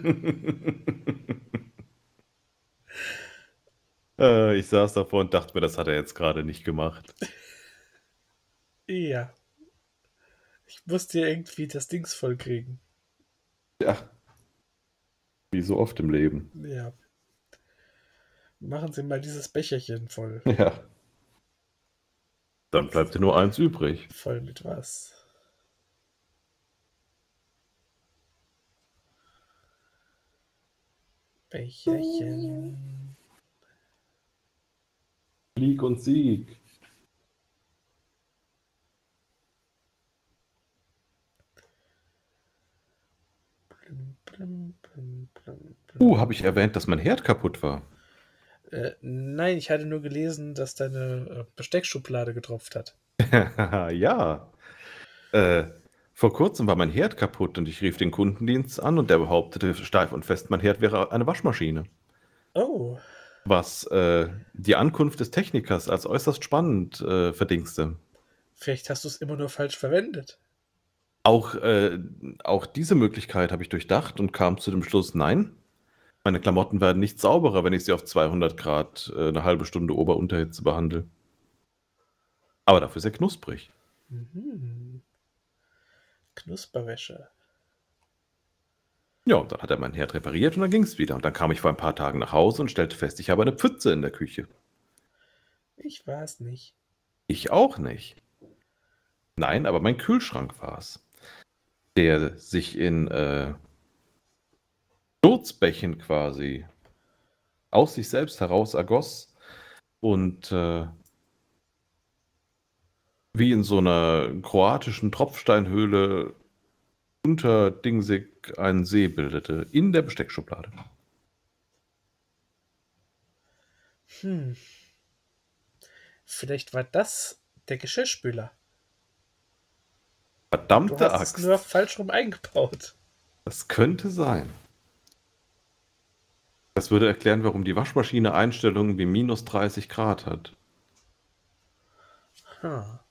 äh, ich saß davor und dachte mir, das hat er jetzt gerade nicht gemacht. ja. Ich musste ja irgendwie das Dings vollkriegen. Ja. Wie so oft im Leben. Ja. Machen Sie mal dieses Becherchen voll. Ja. Dann bleibt dir nur eins übrig. Voll mit was? Becherchen. Flieg und Sieg. Blum, blum, blum, Uh, habe ich erwähnt, dass mein Herd kaputt war? Äh, nein, ich hatte nur gelesen, dass deine äh, Besteckschublade getropft hat. ja. Äh, vor kurzem war mein Herd kaputt und ich rief den Kundendienst an und der behauptete steif und fest, mein Herd wäre eine Waschmaschine. Oh, Was äh, die Ankunft des Technikers als äußerst spannend äh, verdingste. vielleicht hast du es immer nur falsch verwendet. Auch, äh, auch diese Möglichkeit habe ich durchdacht und kam zu dem Schluss, nein, meine Klamotten werden nicht sauberer, wenn ich sie auf 200 Grad äh, eine halbe Stunde Ober-Unterhitze behandle. Aber dafür sehr knusprig. Mhm. Knusperwäsche. Ja, und dann hat er meinen Herd repariert und dann ging es wieder. Und dann kam ich vor ein paar Tagen nach Hause und stellte fest, ich habe eine Pfütze in der Küche. Ich weiß nicht. Ich auch nicht. Nein, aber mein Kühlschrank war es. Der sich in äh, Sturzbächen quasi aus sich selbst heraus ergoss und äh, wie in so einer kroatischen Tropfsteinhöhle unter Dingsig einen See bildete, in der Besteckschublade. Hm. Vielleicht war das der Geschirrspüler. Du Verdammte hast es Axt. nur falsch rum eingebaut. Das könnte sein. Das würde erklären, warum die Waschmaschine Einstellungen wie minus 30 Grad hat. Ha.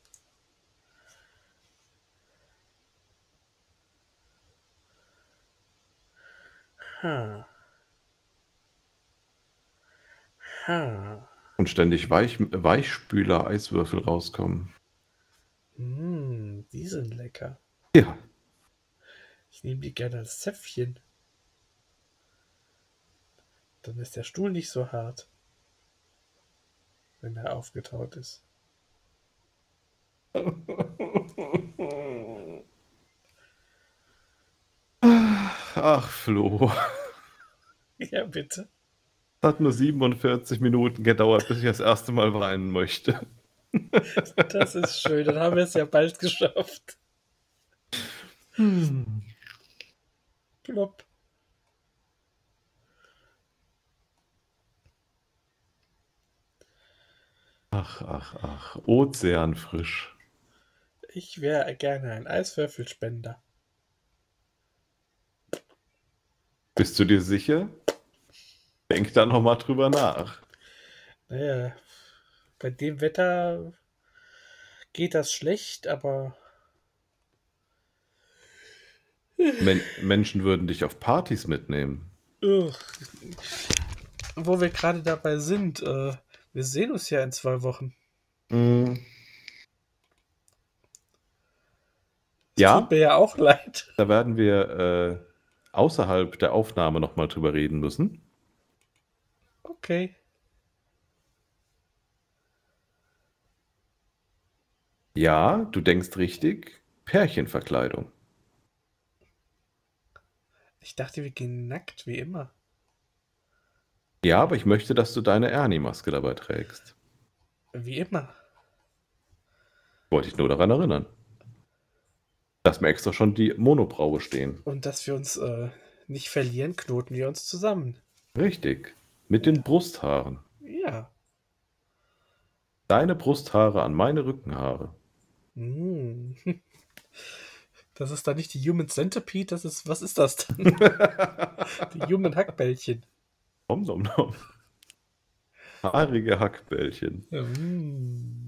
Ha. Ha. Und ständig Weich Weichspüler-Eiswürfel rauskommen. Hm, die sind lecker. Ja, Ich nehme die gerne als Zäpfchen. Dann ist der Stuhl nicht so hart, wenn er aufgetaut ist. ach Flo. Ja, bitte. Es hat nur 47 Minuten gedauert, bis ich das erste Mal weinen möchte. Das ist schön. Dann haben wir es ja bald geschafft. Plopp. Ach, ach, ach. Ozeanfrisch. Ich wäre gerne ein Eiswürfelspender. Bist du dir sicher? Denk da nochmal drüber nach. Naja, bei dem Wetter geht das schlecht, aber Men Menschen würden dich auf Partys mitnehmen. ugh. wo wir gerade dabei sind, äh, wir sehen uns ja in zwei Wochen. Mm. Tut Ja, mir ja auch leid. da werden wir äh, außerhalb der Aufnahme nochmal drüber reden müssen. Okay. Ja, du denkst richtig. Pärchenverkleidung. Ich dachte, wir gehen nackt wie immer. Ja, aber ich möchte, dass du deine Ernie-Maske dabei trägst. Wie immer. Wollte ich nur daran erinnern. Lass mir extra schon die Monobraue stehen. Und dass wir uns äh, nicht verlieren, knoten wir uns zusammen. Richtig. Mit den Brusthaaren. Ja. Deine Brusthaare an meine Rückenhaare. Mm. Das ist dann nicht die Human Centipede, das ist, was ist das dann? die Human Hackbällchen. Nom, nom, nom. Haarige Hackbällchen. Mm.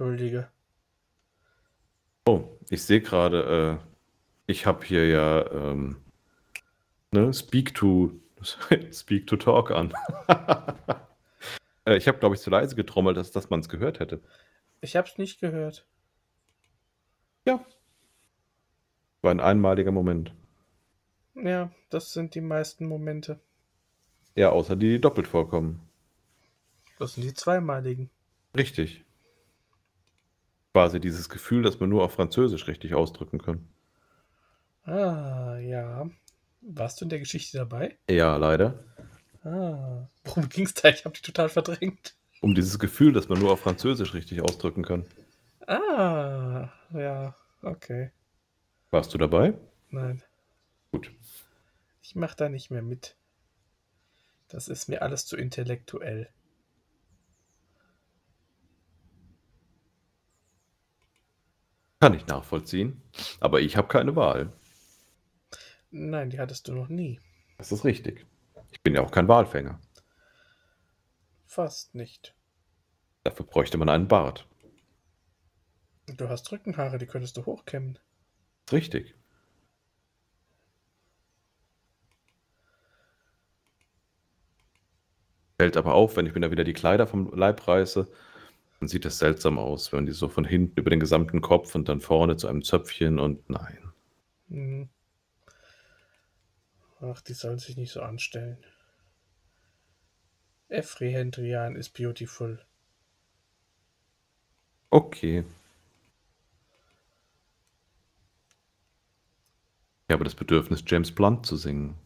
Entschuldige. Oh, ich sehe gerade, äh, ich habe hier ja ähm, ne, Speak to Speak to Talk an. äh, ich habe, glaube ich, zu leise getrommelt, dass, dass man es gehört hätte. Ich hab's nicht gehört. Ja. War ein einmaliger Moment. Ja, das sind die meisten Momente. Ja, außer die, die doppelt vorkommen. Das sind die zweimaligen. Richtig. Quasi dieses Gefühl, dass man nur auf Französisch richtig ausdrücken kann. Ah, ja. Warst du in der Geschichte dabei? Ja, leider. Ah. Worum ging's da? Ich habe die total verdrängt. Um dieses Gefühl, dass man nur auf Französisch richtig ausdrücken kann. Ah, ja, okay. Warst du dabei? Nein, Gut. ich mache da nicht mehr mit. Das ist mir alles zu intellektuell. Kann ich nachvollziehen. Aber ich habe keine Wahl. Nein, die hattest du noch nie. Das ist richtig. Ich bin ja auch kein Walfänger. Fast nicht. Dafür bräuchte man einen Bart. Du hast Rückenhaare, die könntest du hochkämmen. Richtig. Fällt aber auf, wenn ich mir da wieder die Kleider vom Leib reiße, dann sieht das seltsam aus, wenn die so von hinten über den gesamten Kopf und dann vorne zu einem Zöpfchen und nein. Hm. Ach, die sollen sich nicht so anstellen. Every Hendrian is beautiful. Okay. Ich habe das Bedürfnis, James Blunt zu singen.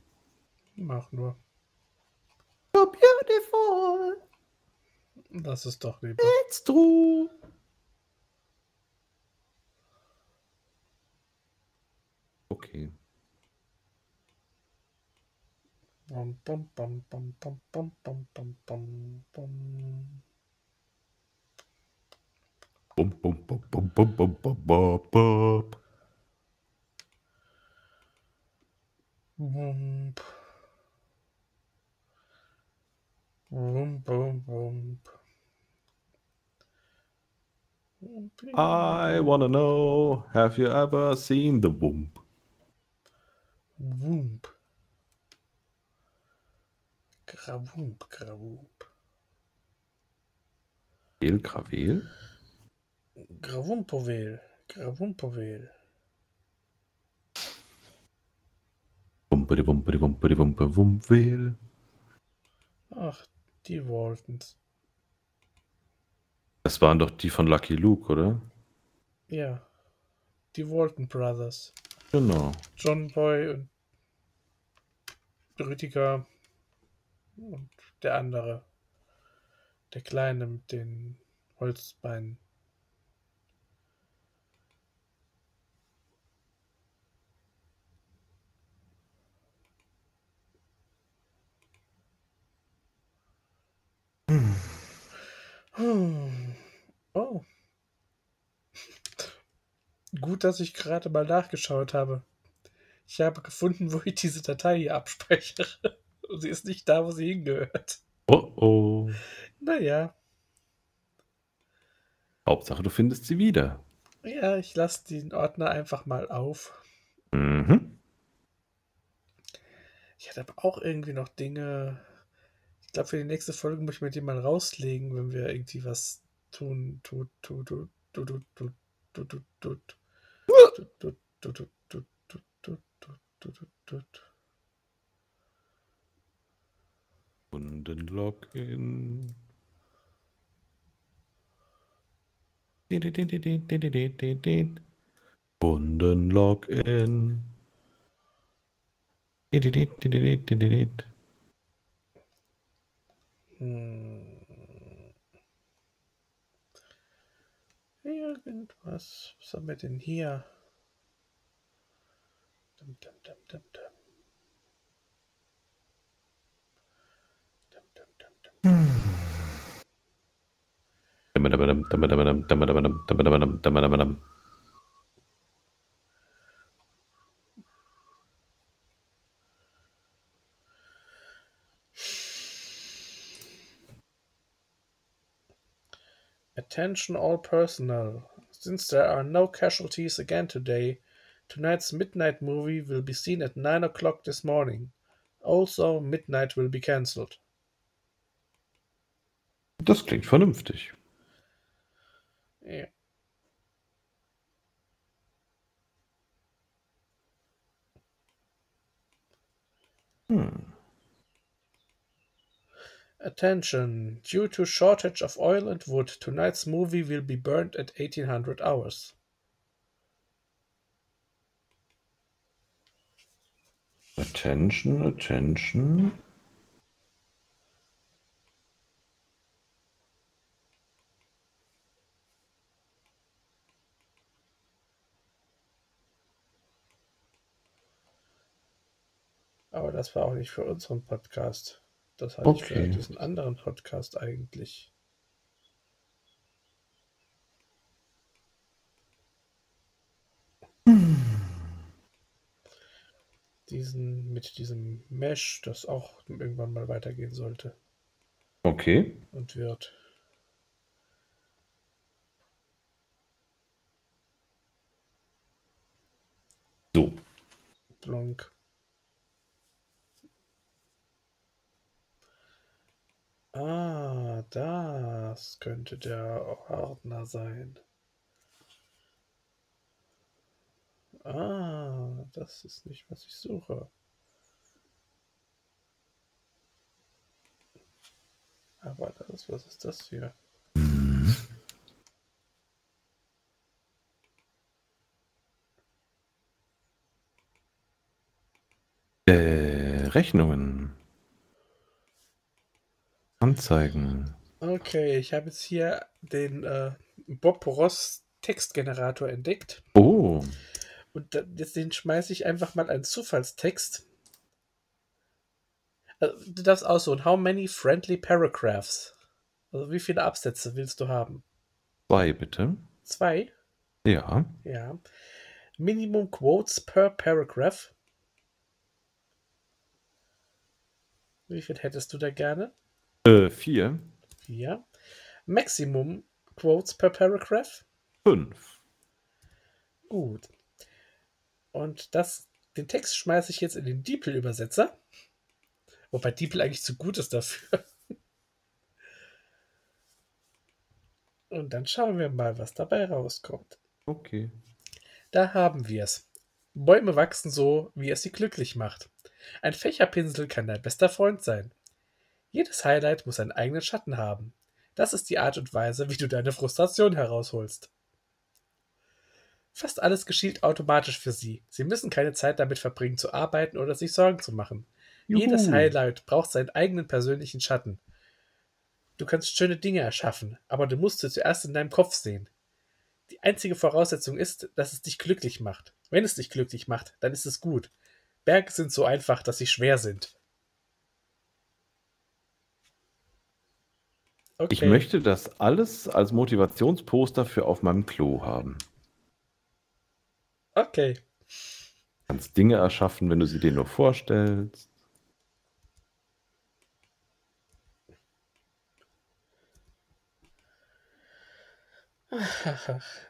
Mach nur. Beautiful, Das ist doch lieber. it's true. Okay. Bum, bum, bum, bum, bum, bum, bum, bum, bum, bum. Bum, bum, bum, bum, bum, bum, bum, bum, bum. Wump. Wump, wump, wump. Wump. I wanna know, have you ever seen the womb? Wump. Gravump, gravump. El Gravel? Gravumpovel, gravumpovel. Wumperi, wumperi, wumperi, wumpe, wumpwel. Ach, die Waltons. Das waren doch die von Lucky Luke, oder? Ja, die Walton Brothers. Genau. John Boy und Rüdiger und der andere. Der Kleine mit den Holzbeinen. Hm. Oh. Gut, dass ich gerade mal nachgeschaut habe. Ich habe gefunden, wo ich diese Datei hier abspeichere. Und sie ist nicht da, wo sie hingehört. Oh oh. Naja, Hauptsache, du findest sie wieder. ja, ich lasse den Ordner einfach mal auf. Mhm. Ich hatte aber auch irgendwie noch Dinge. Ich glaube, für die nächste Folge muss ich mir die mal rauslegen, wenn wir irgendwie was tun. Tut, tut, tut, tut, tut, tut, tut, tut, tut. Tut, tut, Irgendwas. Was haben wir denn hier? Dum, dum, dum, dum, dum. Dum, Attention all personnel. Since there are no casualties again today, tonight's midnight movie will be seen at 9 o'clock this morning. Also, midnight will be cancelled. Das klingt vernünftig. Ja. Hm. Attention! Due to shortage of oil and wood, tonight's movie will be burned at 1800 hours. Attention, attention. Aber das war auch nicht für unseren Podcast. Das hatte ich für Okay. diesen anderen Podcast eigentlich. Diesen mit diesem Mesh, das auch irgendwann mal weitergehen sollte Okay. und wird. So. Blonk. Ah, das könnte der Ordner sein. Ah, das ist nicht, was ich suche. Aber das, was ist das hier? Äh, Rechnungen. Anzeigen. Okay, ich habe jetzt hier den äh, Bob Ross Textgenerator entdeckt. Oh. Und da, jetzt den schmeiße ich einfach mal als Zufallstext. Also, du darfst aussuchen, how many friendly paragraphs? Also wie viele Absätze willst du haben? Zwei, bitte. Zwei? Ja. Ja. Minimum Quotes per Paragraph. Wie viel hättest du da gerne? Äh, vier. Vier. Maximum Quotes per Paragraph. Fünf. Gut. Und das, den Text schmeiße ich jetzt in den DeepL-Übersetzer. Wobei DeepL eigentlich zu gut ist dafür. Und dann schauen wir mal, was dabei rauskommt. Okay. Da haben wir es. Bäume wachsen so, wie es sie glücklich macht. Ein Fächerpinsel kann dein bester Freund sein. Jedes Highlight muss einen eigenen Schatten haben. Das ist die Art und Weise, wie du deine Frustration herausholst. Fast alles geschieht automatisch für sie. Sie müssen keine Zeit damit verbringen, zu arbeiten oder sich Sorgen zu machen. Jedes Juhu. Highlight braucht seinen eigenen persönlichen Schatten. Du kannst schöne Dinge erschaffen, aber du musst sie zuerst in deinem Kopf sehen. Die einzige Voraussetzung ist, dass es dich glücklich macht. Wenn es dich glücklich macht, dann ist es gut. Berge sind so einfach, dass sie schwer sind. Okay. Ich möchte das alles als Motivationsposter für auf meinem Klo haben. Okay. Du kannst Dinge erschaffen, wenn du sie dir nur vorstellst.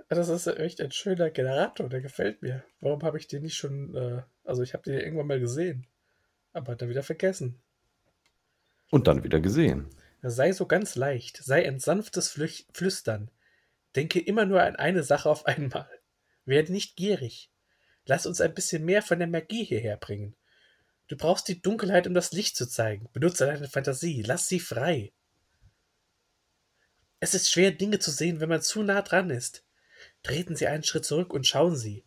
Das ist echt ein schöner Generator, der gefällt mir. Warum habe ich den nicht schon, äh, also ich habe den irgendwann mal gesehen, aber dann wieder vergessen. Und dann wieder gesehen. Sei so ganz leicht, sei ein sanftes Flüch Flüstern. Denke immer nur an eine Sache auf einmal. Werde nicht gierig. Lass uns ein bisschen mehr von der Magie hierher bringen. Du brauchst die Dunkelheit, um das Licht zu zeigen. Benutze deine Fantasie, lass sie frei. Es ist schwer, Dinge zu sehen, wenn man zu nah dran ist. Treten Sie einen Schritt zurück und schauen Sie.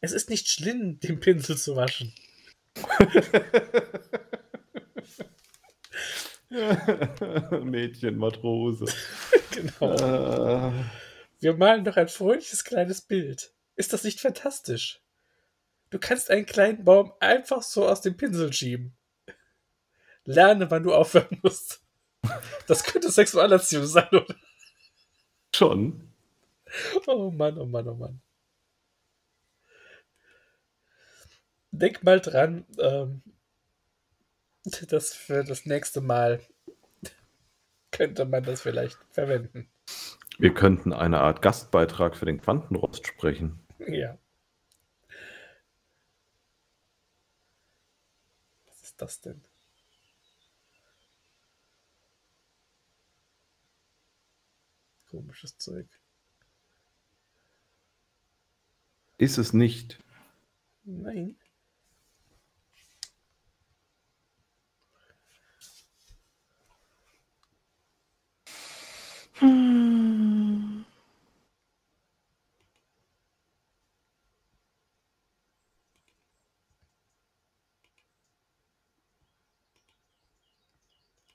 Es ist nicht schlimm, den Pinsel zu waschen. Mädchen, Matrose. Genau. Äh, Wir malen doch ein fröhliches kleines Bild. Ist das nicht fantastisch? Du kannst einen kleinen Baum einfach so aus dem Pinsel schieben. Lerne, wann du aufhören musst. Das könnte Sexualerziehung sein, oder? schon. Oh Mann, oh Mann, oh Mann. Denk mal dran, ähm, dass für das nächste Mal könnte man das vielleicht verwenden. Wir könnten eine Art Gastbeitrag für den Quantenrost sprechen. Ja. Was ist das denn? Komisches Zeug. Ist es nicht? Nein. 嗯。